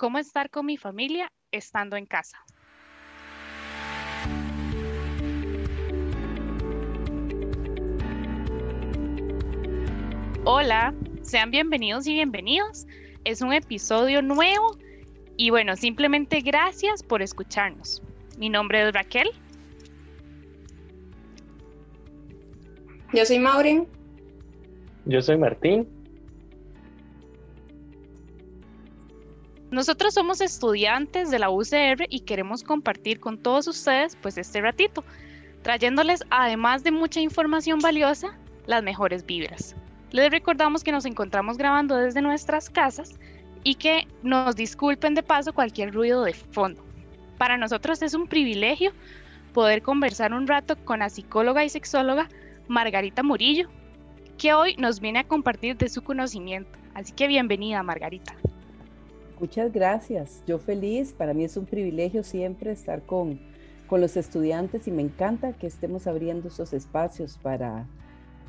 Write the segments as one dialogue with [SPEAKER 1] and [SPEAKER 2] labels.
[SPEAKER 1] ¿Cómo estar con mi familia estando en casa? Hola, sean bienvenidos y bienvenidos. Es un episodio nuevo y bueno, simplemente gracias por escucharnos. Mi nombre es Raquel.
[SPEAKER 2] Yo soy Maureen.
[SPEAKER 3] Yo soy Martín.
[SPEAKER 1] Nosotros somos estudiantes de la UCR y queremos compartir con todos ustedes pues este ratito, trayéndoles además de mucha información valiosa, las mejores vibras. Les recordamos que nos encontramos grabando desde nuestras casas y que nos disculpen de paso cualquier ruido de fondo. Para nosotros es un privilegio poder conversar un rato con la psicóloga y sexóloga Margarita Murillo, que hoy nos viene a compartir de su conocimiento. Así que bienvenida, Margarita.
[SPEAKER 4] Muchas gracias. Yo feliz. Para mí es un privilegio siempre estar con, con los estudiantes y me encanta que estemos abriendo esos espacios para...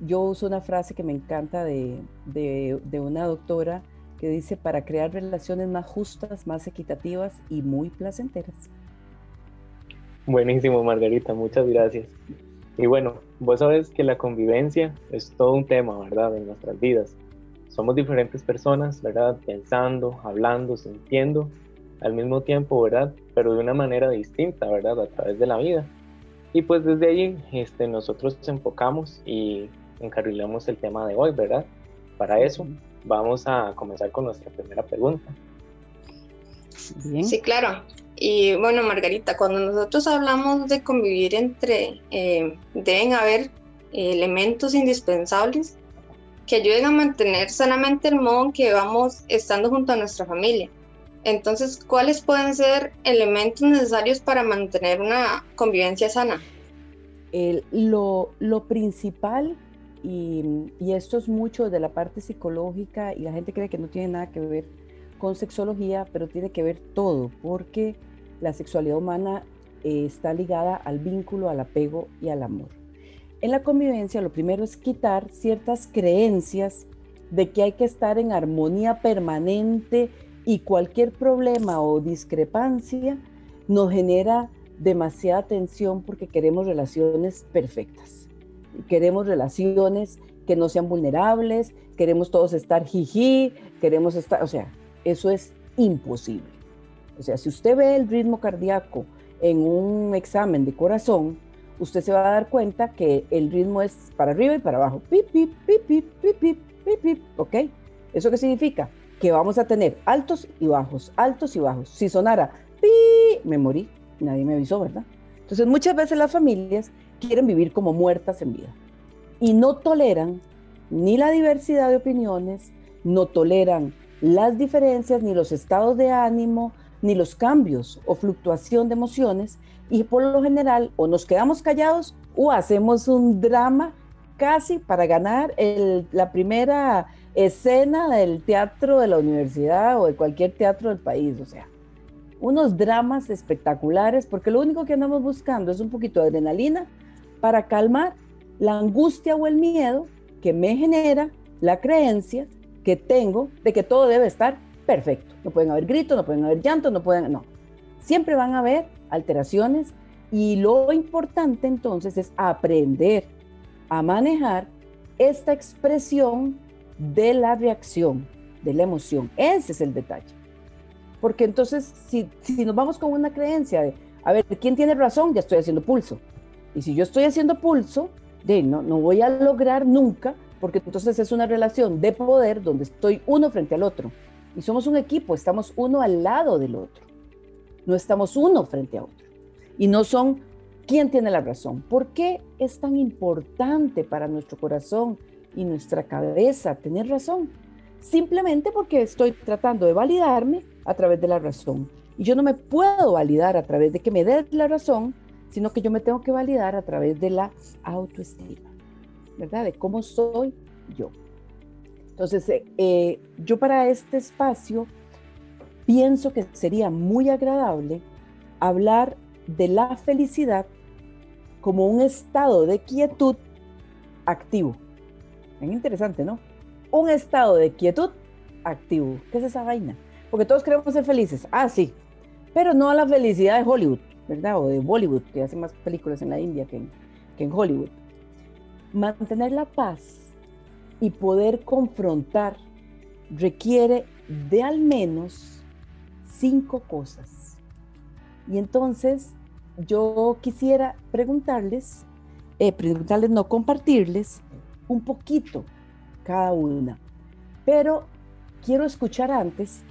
[SPEAKER 4] Yo uso una frase que me encanta de, de, de una doctora que dice para crear relaciones más justas, más equitativas y muy placenteras.
[SPEAKER 3] Buenísimo, Margarita. Muchas gracias. Y bueno, vos sabes que la convivencia es todo un tema, ¿verdad? En nuestras vidas somos diferentes personas, ¿verdad? Pensando, hablando, sintiendo al mismo tiempo, ¿verdad? Pero de una manera distinta, ¿verdad? A través de la vida. Y pues desde ahí este, nosotros nos enfocamos y encarrilamos el tema de hoy, ¿verdad? Para eso vamos a comenzar con nuestra primera pregunta.
[SPEAKER 2] Sí, claro. Y bueno, Margarita, cuando nosotros hablamos de convivir entre, eh, deben haber elementos indispensables que ayuden a mantener sanamente el modo en que vamos estando junto a nuestra familia. Entonces, ¿cuáles pueden ser elementos necesarios para mantener una convivencia sana?
[SPEAKER 4] lo, principal, y, y, esto es mucho de la parte psicológica, y la gente cree que no tiene nada que ver con sexología, pero tiene que ver todo, porque la sexualidad humana eh, está ligada al vínculo, al apego y al amor. En la convivencia lo primero es quitar ciertas creencias de que hay que estar en armonía permanente y cualquier problema o discrepancia nos genera demasiada tensión porque queremos relaciones perfectas. Queremos relaciones que no sean vulnerables, queremos todos estar jiji, queremos estar, o sea, eso es imposible. O sea, si usted ve el ritmo cardíaco en un examen de corazón, usted se va a dar cuenta que el ritmo es para arriba y para abajo. Pip, pip, pip, pip, pip, pip, pip, pip. ¿Ok? ¿Eso qué significa? Que vamos a tener altos y bajos, altos y bajos. Si sonara pi, me morí. Nadie me avisó, ¿verdad? Entonces, muchas veces las familias quieren vivir como muertas en vida y no toleran ni la diversidad de opiniones, no toleran las diferencias, ni los estados de ánimo, ni los cambios o fluctuación de emociones y por lo general o nos quedamos callados o hacemos un drama casi para ganar la primera escena del teatro de la universidad o de cualquier teatro del país, o sea, unos dramas espectaculares porque lo único que andamos buscando es un poquito de adrenalina para calmar la angustia o el miedo que me genera la creencia que tengo de que todo debe estar perfecto. No pueden haber gritos, no pueden haber llantos, no pueden, no. Siempre van a haber alteraciones y lo importante entonces es aprender a manejar esta expresión de la reacción, de la emoción. Ese es el detalle. Porque entonces, si, si nos vamos con una creencia de, a ver, ¿quién tiene razón? Ya estoy haciendo pulso. Y si yo estoy haciendo pulso, de, no, no voy a lograr nunca, porque entonces es una relación de poder donde estoy uno frente al otro. Y somos un equipo, estamos uno al lado del otro. No estamos uno frente a otro. Y no son quién tiene la razón. ¿Por qué es tan importante para nuestro corazón y nuestra cabeza tener razón? Simplemente porque estoy tratando de validarme a través de la razón. Y yo no me puedo validar a través de que me dé la razón, sino que yo me tengo que validar a través de la autoestima, ¿verdad? De cómo soy yo. Entonces, eh, eh, yo para este espacio pienso que sería muy agradable hablar de la felicidad como un estado de quietud activo. Es interesante, ¿no? Un estado de quietud activo. ¿Qué es esa vaina? porque todos queremos ser felices. Ah, sí, pero no a la felicidad de Hollywood, ¿verdad? O de Bollywood, que hace más películas en la India que que en Hollywood. Mantener la paz y poder confrontar requiere de al menos cinco cosas. Y entonces yo quisiera preguntarles, eh, preguntarles, no compartirles, un poquito cada una. Pero quiero escuchar antes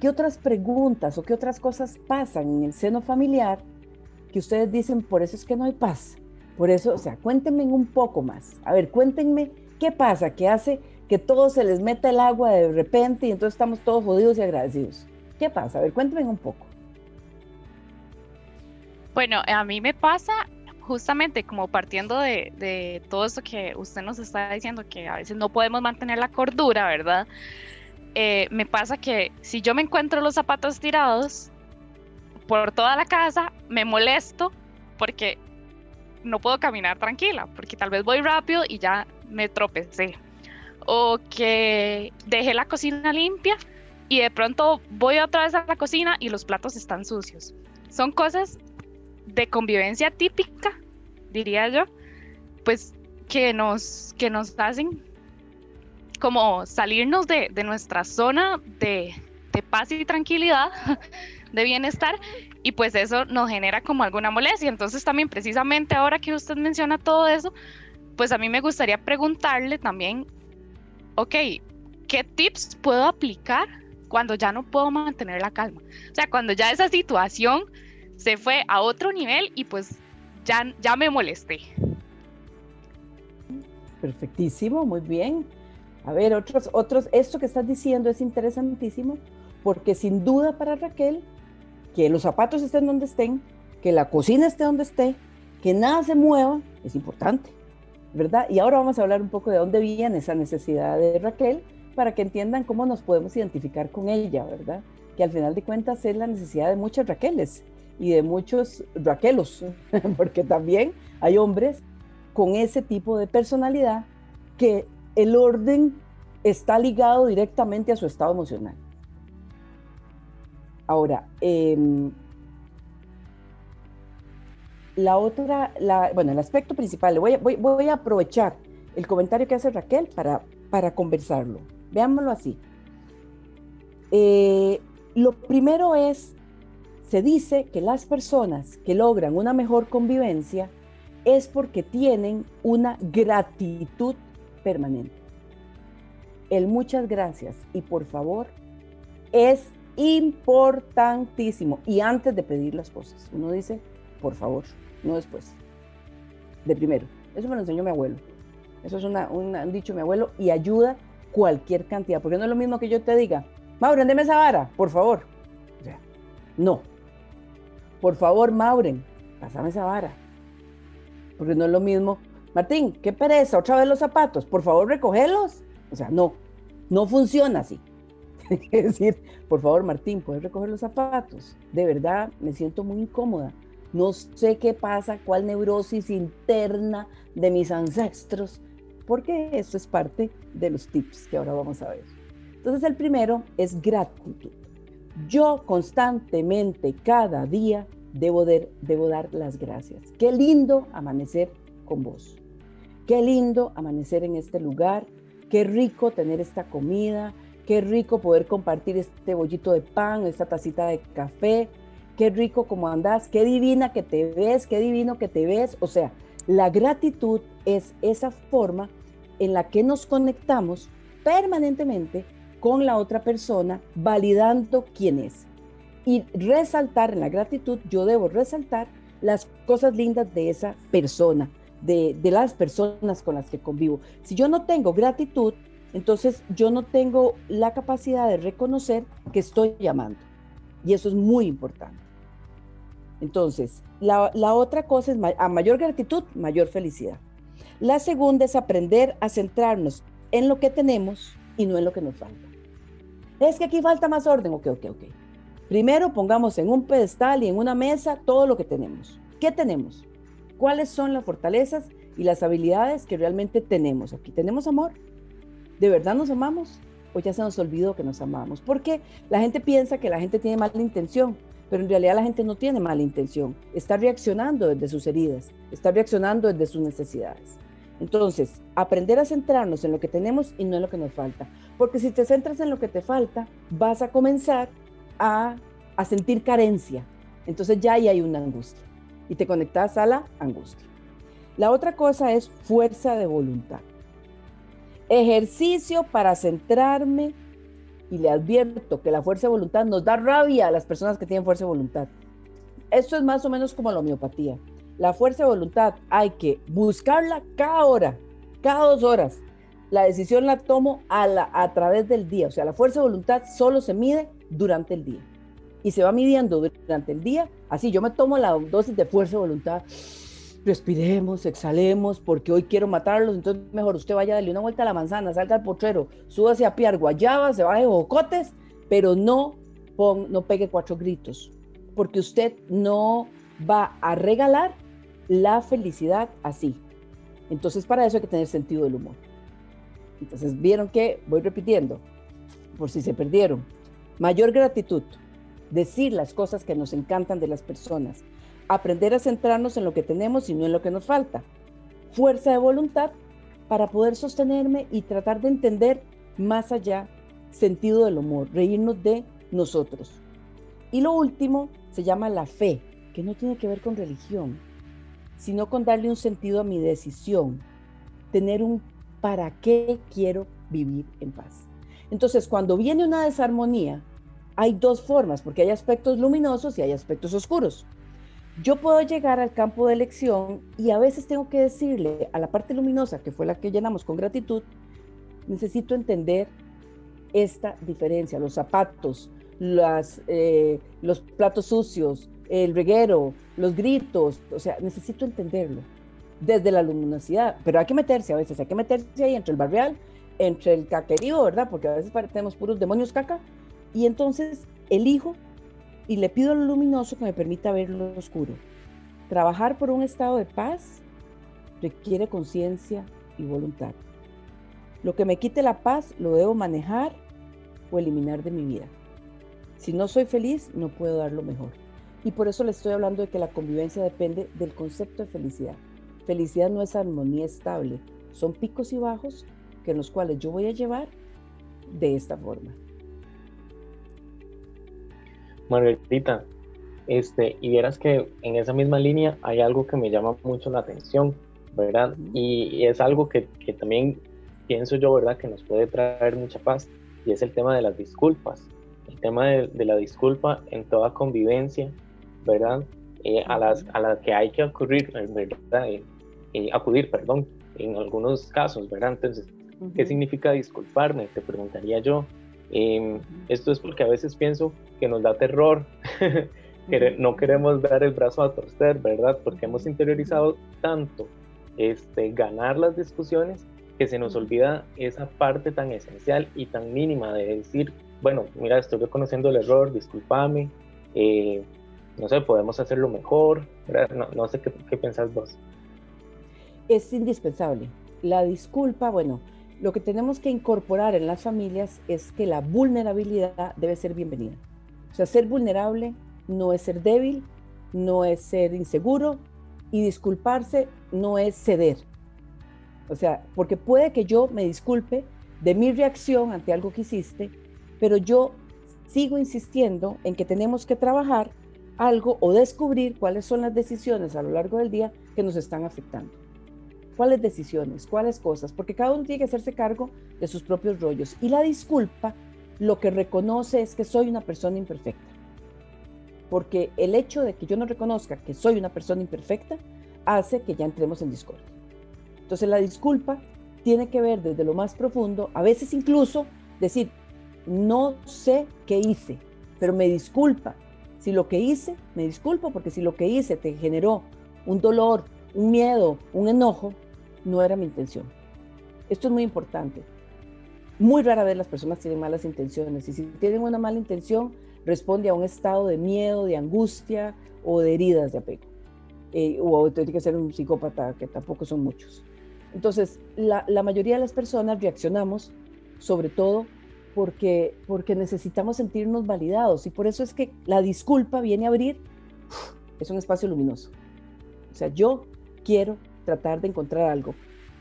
[SPEAKER 4] qué otras preguntas o qué otras cosas pasan en el seno familiar que ustedes dicen, por eso es que no hay paz. Por eso, o sea, cuéntenme un poco más. A ver, cuéntenme qué pasa, qué hace que todo se les meta el agua de repente y entonces estamos todos jodidos y agradecidos. ¿Qué pasa? A ver, cuéntenme un poco.
[SPEAKER 1] Bueno, a mí me pasa justamente como partiendo de, todo esto que usted nos está diciendo, que a veces no podemos mantener la cordura, ¿verdad? Eh, me pasa que si yo me encuentro los zapatos tirados por toda la casa, me molesto porque no puedo caminar tranquila, porque tal vez voy rápido y ya me tropecé. O que dejé la cocina limpia y de pronto voy otra vez a la cocina y los platos están sucios. Son cosas de convivencia típica, diría yo, pues que nos, que nos hacen como salirnos de, nuestra zona de, de, paz y tranquilidad, de bienestar, y pues eso nos genera como alguna molestia. Entonces también precisamente ahora que usted menciona todo eso, pues a mí me gustaría preguntarle también, ok, ¿qué tips puedo aplicar cuando ya no puedo mantener la calma? O sea, cuando ya esa situación se fue a otro nivel y pues ya, ya me molesté.
[SPEAKER 4] Perfectísimo, muy bien. A ver, otros, otros, esto que estás diciendo es interesantísimo porque sin duda para Raquel, que los zapatos estén donde estén, que la cocina esté donde esté, que nada se mueva, es importante, ¿verdad? Y ahora vamos a hablar un poco de dónde viene esa necesidad de Raquel para que entiendan cómo nos podemos identificar con ella, ¿verdad? Que al final de cuentas es la necesidad de muchas Raqueles y de muchos Raquelos, porque también hay hombres con ese tipo de personalidad que el orden está ligado directamente a su estado emocional. Ahora, em, la otra, bueno, el aspecto principal, voy a, voy, a, aprovechar el comentario que hace Raquel para, para conversarlo. Veámoslo así. Eh, lo primero es se dice que las personas que logran una mejor convivencia es porque tienen una gratitud permanente. El muchas gracias y por favor es importantísimo. Y antes de pedir las cosas, uno dice, por favor, no después. De primero. Eso me lo enseñó mi abuelo. Eso es una, un dicho mi abuelo y ayuda cualquier cantidad. Porque no es lo mismo que yo te diga, Mauro, andeme esa vara, por favor. O sea, no, por favor, Mauren, pásame esa vara. Porque no es lo mismo. Martín, qué pereza, otra vez los zapatos, por favor, recogelos. O sea, no, no funciona así. Tiene que decir, por favor, Martín, ¿puedes recoger los zapatos? De verdad, me siento muy incómoda. No sé qué pasa, cuál neurosis interna de mis ancestros, porque esto es parte de los tips que ahora vamos a ver. Entonces, el primero es gratitud. Yo constantemente, cada día, debo, debo dar las gracias. Qué lindo amanecer con vos. Qué lindo amanecer en este lugar. Qué rico tener esta comida. Qué rico poder compartir este bollito de pan, esta tacita de café. Qué rico como andás. Qué divina que te ves. Qué divino que te ves. O sea, la gratitud es esa forma en la que nos conectamos permanentemente con la otra persona, validando quién es. Y resaltar en la gratitud, yo debo resaltar las cosas lindas de esa persona, de, las personas con las que convivo. Si yo no tengo gratitud, entonces yo no tengo la capacidad de reconocer que estoy llamando. Y eso es muy importante. Entonces, la, otra cosa es a mayor gratitud, mayor felicidad. La segunda es aprender a centrarnos en lo que tenemos y no en lo que nos falta. Es que aquí falta más orden. Ok, ok, ok. Primero pongamos en un pedestal y en una mesa todo lo que tenemos. ¿Qué tenemos? ¿Cuáles son las fortalezas y las habilidades que realmente tenemos aquí? ¿Tenemos amor? ¿De verdad nos amamos? o ya se nos olvidó que nos amamos. Porque la gente piensa que la gente tiene mala intención, pero en realidad la gente no tiene mala intención. Está reaccionando desde sus heridas, está reaccionando desde sus necesidades. Entonces, aprender a centrarnos en lo que tenemos y no en lo que nos falta. Porque si te centras en lo que te falta, vas a comenzar a, a sentir carencia. Entonces ya ahí hay una angustia y te conectas a la angustia. La otra cosa es fuerza de voluntad. Ejercicio para centrarme y le advierto que la fuerza de voluntad nos da rabia a las personas que tienen fuerza de voluntad. Esto es más o menos como la homeopatía. La fuerza de voluntad hay que buscarla cada hora, cada dos horas. La decisión la tomo a, la, a través del día. O sea, la fuerza de voluntad solo se mide durante el día. Y se va midiendo durante el día. Así, yo me tomo la dosis de fuerza de voluntad respiremos, exhalemos, porque hoy quiero matarlos, entonces mejor usted vaya a darle una vuelta a la manzana, salga al potrero, súbase a piar guayabas, se baje bocotes, pero no, no pegue cuatro gritos, porque usted no va a regalar la felicidad así. Entonces para eso hay que tener sentido del humor. Entonces vieron que, voy repitiendo, por si se perdieron, mayor gratitud, decir las cosas que nos encantan de las personas, aprender a centrarnos en lo que tenemos y no en lo que nos falta. Fuerza de voluntad para poder sostenerme y tratar de entender más allá sentido del humor, reírnos de nosotros. Y lo último se llama la fe, que no tiene que ver con religión, sino con darle un sentido a mi decisión, tener un para qué quiero vivir en paz. Entonces, cuando viene una desarmonía, hay dos formas, porque hay aspectos luminosos y hay aspectos oscuros. Yo puedo llegar al campo de elección y a veces tengo que decirle a la parte luminosa, que fue la que llenamos con gratitud, necesito entender esta diferencia, los zapatos, las, eh, los platos sucios, el reguero, los gritos, o sea, necesito entenderlo desde la luminosidad, pero hay que meterse a veces, hay que meterse ahí entre el barrial, entre el caquerío, ¿verdad? Porque a veces tenemos puros demonios caca, y entonces elijo y le pido lo luminoso que me permita ver lo oscuro. Trabajar por un estado de paz requiere conciencia y voluntad. Lo que me quite la paz lo debo manejar o eliminar de mi vida. Si no soy feliz, no puedo dar lo mejor. Y por eso le estoy hablando de que la convivencia depende del concepto de felicidad. Felicidad no es armonía estable, son picos y bajos que en los cuales yo voy a llevar de esta forma.
[SPEAKER 3] Margarita, este, y vieras que en esa misma línea hay algo que me llama mucho la atención, ¿verdad? Y, es algo que, que, también pienso yo, ¿verdad? Que nos puede traer mucha paz, y es el tema de las disculpas. El tema de, la disculpa en toda convivencia, ¿verdad? Eh, a, las, a las que hay que acudir, ¿verdad? Eh, eh, acudir, perdón, en algunos casos, ¿verdad? Entonces, ¿qué significa disculparme? Te preguntaría yo. Em, esto es porque a veces pienso que nos da terror, que no queremos dar el brazo a torcer, ¿verdad? Porque hemos interiorizado tanto este, ganar las discusiones que se nos olvida esa parte tan esencial y tan mínima de decir, bueno, mira, estoy reconociendo el error, discúlpame, eh, no sé, podemos hacerlo mejor, no, no, sé qué, qué pensás vos.
[SPEAKER 4] Es indispensable. La disculpa, bueno, lo que tenemos que incorporar en las familias es que la vulnerabilidad debe ser bienvenida. O sea, ser vulnerable no es ser débil, no es ser inseguro y disculparse no es ceder. O sea, porque puede que yo me disculpe de mi reacción ante algo que hiciste, pero yo sigo insistiendo en que tenemos que trabajar algo o descubrir cuáles son las decisiones a lo largo del día que nos están afectando cuáles decisiones, cuáles cosas, porque cada uno tiene que hacerse cargo de sus propios rollos. Y la disculpa lo que reconoce es que soy una persona imperfecta. Porque el hecho de que yo no reconozca que soy una persona imperfecta hace que ya entremos en discordia. Entonces la disculpa tiene que ver desde lo más profundo, a veces incluso decir, no sé qué hice, pero me disculpa. Si lo que hice, me disculpo porque si lo que hice te generó un dolor, un miedo, un enojo, no era mi intención. Esto es muy importante. Muy rara vez las personas tienen malas intenciones y si tienen una mala intención responde a un estado de miedo, de angustia o de heridas de apego. Eh, o tiene que ser un psicópata, que tampoco son muchos. Entonces, la, la mayoría de las personas reaccionamos sobre todo porque, porque necesitamos sentirnos validados y por eso es que la disculpa viene a abrir, es un espacio luminoso. O sea, yo quiero tratar de encontrar algo,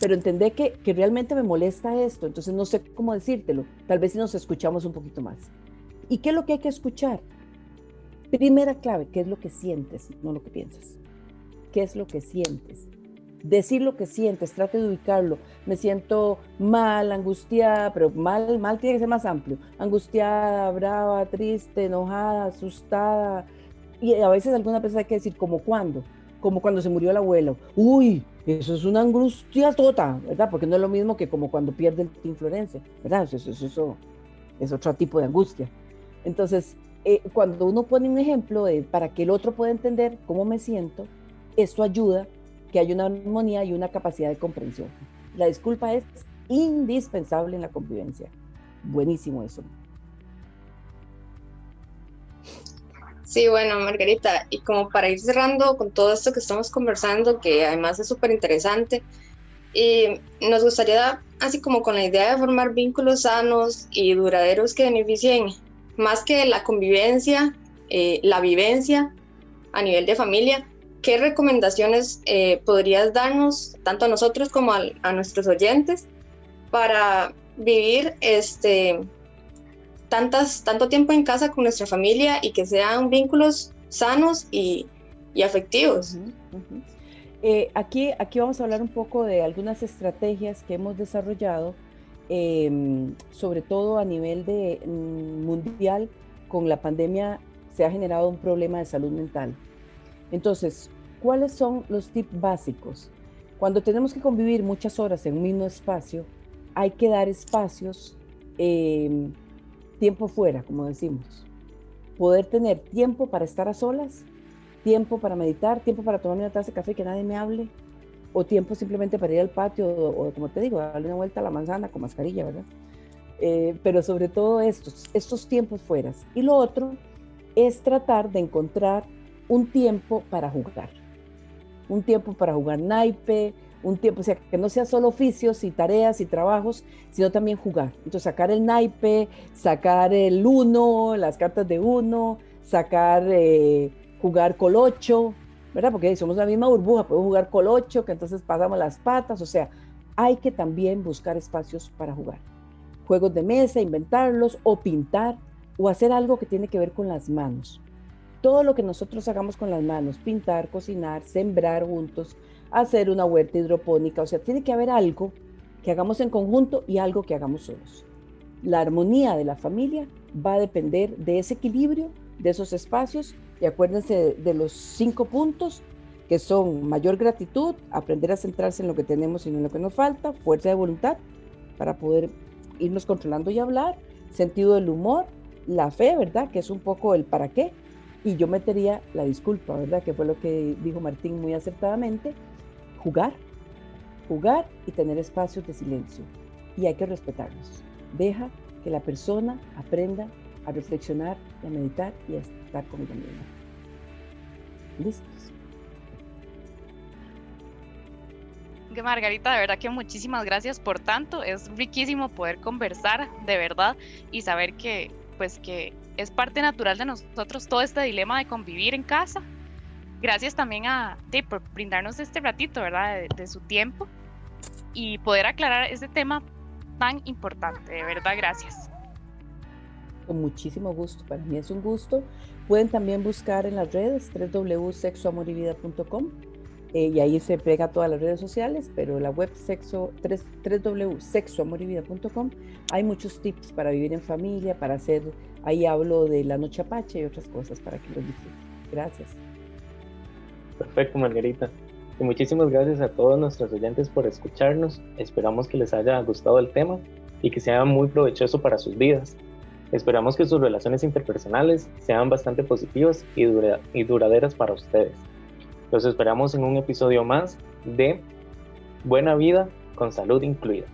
[SPEAKER 4] pero entendé que, que realmente me molesta esto, entonces no sé cómo decírtelo, tal vez si nos escuchamos un poquito más. ¿Y qué es lo que hay que escuchar? Primera clave, ¿qué es lo que sientes, no lo que piensas? ¿Qué es lo que sientes? decir lo que sientes, trate de ubicarlo. Me siento mal, angustiada, pero mal, mal tiene que ser más amplio. Angustiada, brava, triste, enojada, asustada. Y a veces alguna veces hay que decir, ¿como cuándo? Como cuando se murió el abuelo. Uy, eso es una angustia tota, ¿verdad? Porque no es lo mismo que como cuando pierde el influencia, ¿verdad? Eso, es otro tipo de angustia. Entonces, eh, cuando uno pone un ejemplo para que el otro pueda entender cómo me siento, esto ayuda que hay una armonía y una capacidad de comprensión. La disculpa es indispensable en la convivencia. Buenísimo eso.
[SPEAKER 2] Sí, bueno, Margarita, y como para ir cerrando con todo esto que estamos conversando, que además es súper interesante, y nos gustaría, así como con la idea de formar vínculos sanos y duraderos que beneficien más que la convivencia, eh, la vivencia a nivel de familia, ¿qué recomendaciones eh, podrías darnos, tanto a nosotros como a, nuestros oyentes, para vivir este, tantas, tanto tiempo en casa con nuestra familia y que sean vínculos sanos y, afectivos?
[SPEAKER 4] Eh, aquí, aquí vamos a hablar un poco de algunas estrategias que hemos desarrollado, em, sobre todo a nivel de, mm, mundial, con la pandemia se ha generado un problema de salud mental. Entonces, ¿cuáles son los tips básicos? Cuando tenemos que convivir muchas horas en un mismo espacio, hay que dar espacios, em, tiempo fuera, como decimos. Poder tener tiempo para estar a solas, tiempo para meditar, tiempo para tomar una taza de café que nadie me hable, o tiempo simplemente para ir al patio, o, como te digo, darle una vuelta a la manzana con mascarilla, ¿verdad? Eh, pero sobre todo estos, estos tiempos fuera. Y lo otro es tratar de encontrar un tiempo para jugar. Un tiempo para jugar naipe, un tiempo, o sea, que no sea solo oficios y tareas y trabajos, sino también jugar. Entonces, sacar el naipe, sacar el uno, las cartas de uno, sacar, eh, jugar colocho, ¿verdad? Porque somos la misma burbuja, podemos jugar colocho, que entonces pasamos las patas, o sea, hay que también buscar espacios para jugar. Juegos de mesa, inventarlos, o pintar, o hacer algo que tiene que ver con las manos todo lo que nosotros hagamos con las manos, pintar, cocinar, sembrar juntos, hacer una huerta hidropónica, o sea, tiene que haber algo que hagamos en conjunto y algo que hagamos solos. La armonía de la familia va a depender de ese equilibrio, de esos espacios, y acuérdense de, los cinco puntos que son mayor gratitud, aprender a centrarse en lo que tenemos y no en lo que nos falta, fuerza de voluntad para poder irnos controlando y hablar, sentido del humor, la fe, ¿verdad? Que es un poco el para qué, y yo metería la disculpa, ¿verdad? Que fue lo que dijo Martín muy acertadamente. Jugar, jugar y tener espacios de silencio. Y hay que respetarlos. Deja que la persona aprenda a reflexionar, a meditar y a estar con ella misma. Listos.
[SPEAKER 1] Margarita, de verdad que muchísimas gracias por tanto. Es riquísimo poder conversar de verdad y saber que, pues que es parte natural de nosotros todo este dilema de convivir en casa. Gracias también a de, por brindarnos este ratito, ¿verdad? De, su tiempo y poder aclarar este tema tan importante. De verdad, gracias.
[SPEAKER 4] Con muchísimo gusto. Para mí es un gusto. Pueden también buscar en las redes www.sexoamorivida.com eh, y ahí se pega todas las redes sociales, pero la web sexo, www.sexoamorivida.com hay muchos tips para vivir en familia, para hacer, ahí hablo de la noche apache y otras cosas para que los disfruten. Gracias.
[SPEAKER 3] Perfecto, Margarita. Y muchísimas gracias a todos nuestros oyentes por escucharnos. Esperamos que les haya gustado el tema y que sea muy provechoso para sus vidas. Esperamos que sus relaciones interpersonales sean bastante positivas y, duraderas para ustedes. Los esperamos en un episodio más de Buena Vida con Salud Incluida.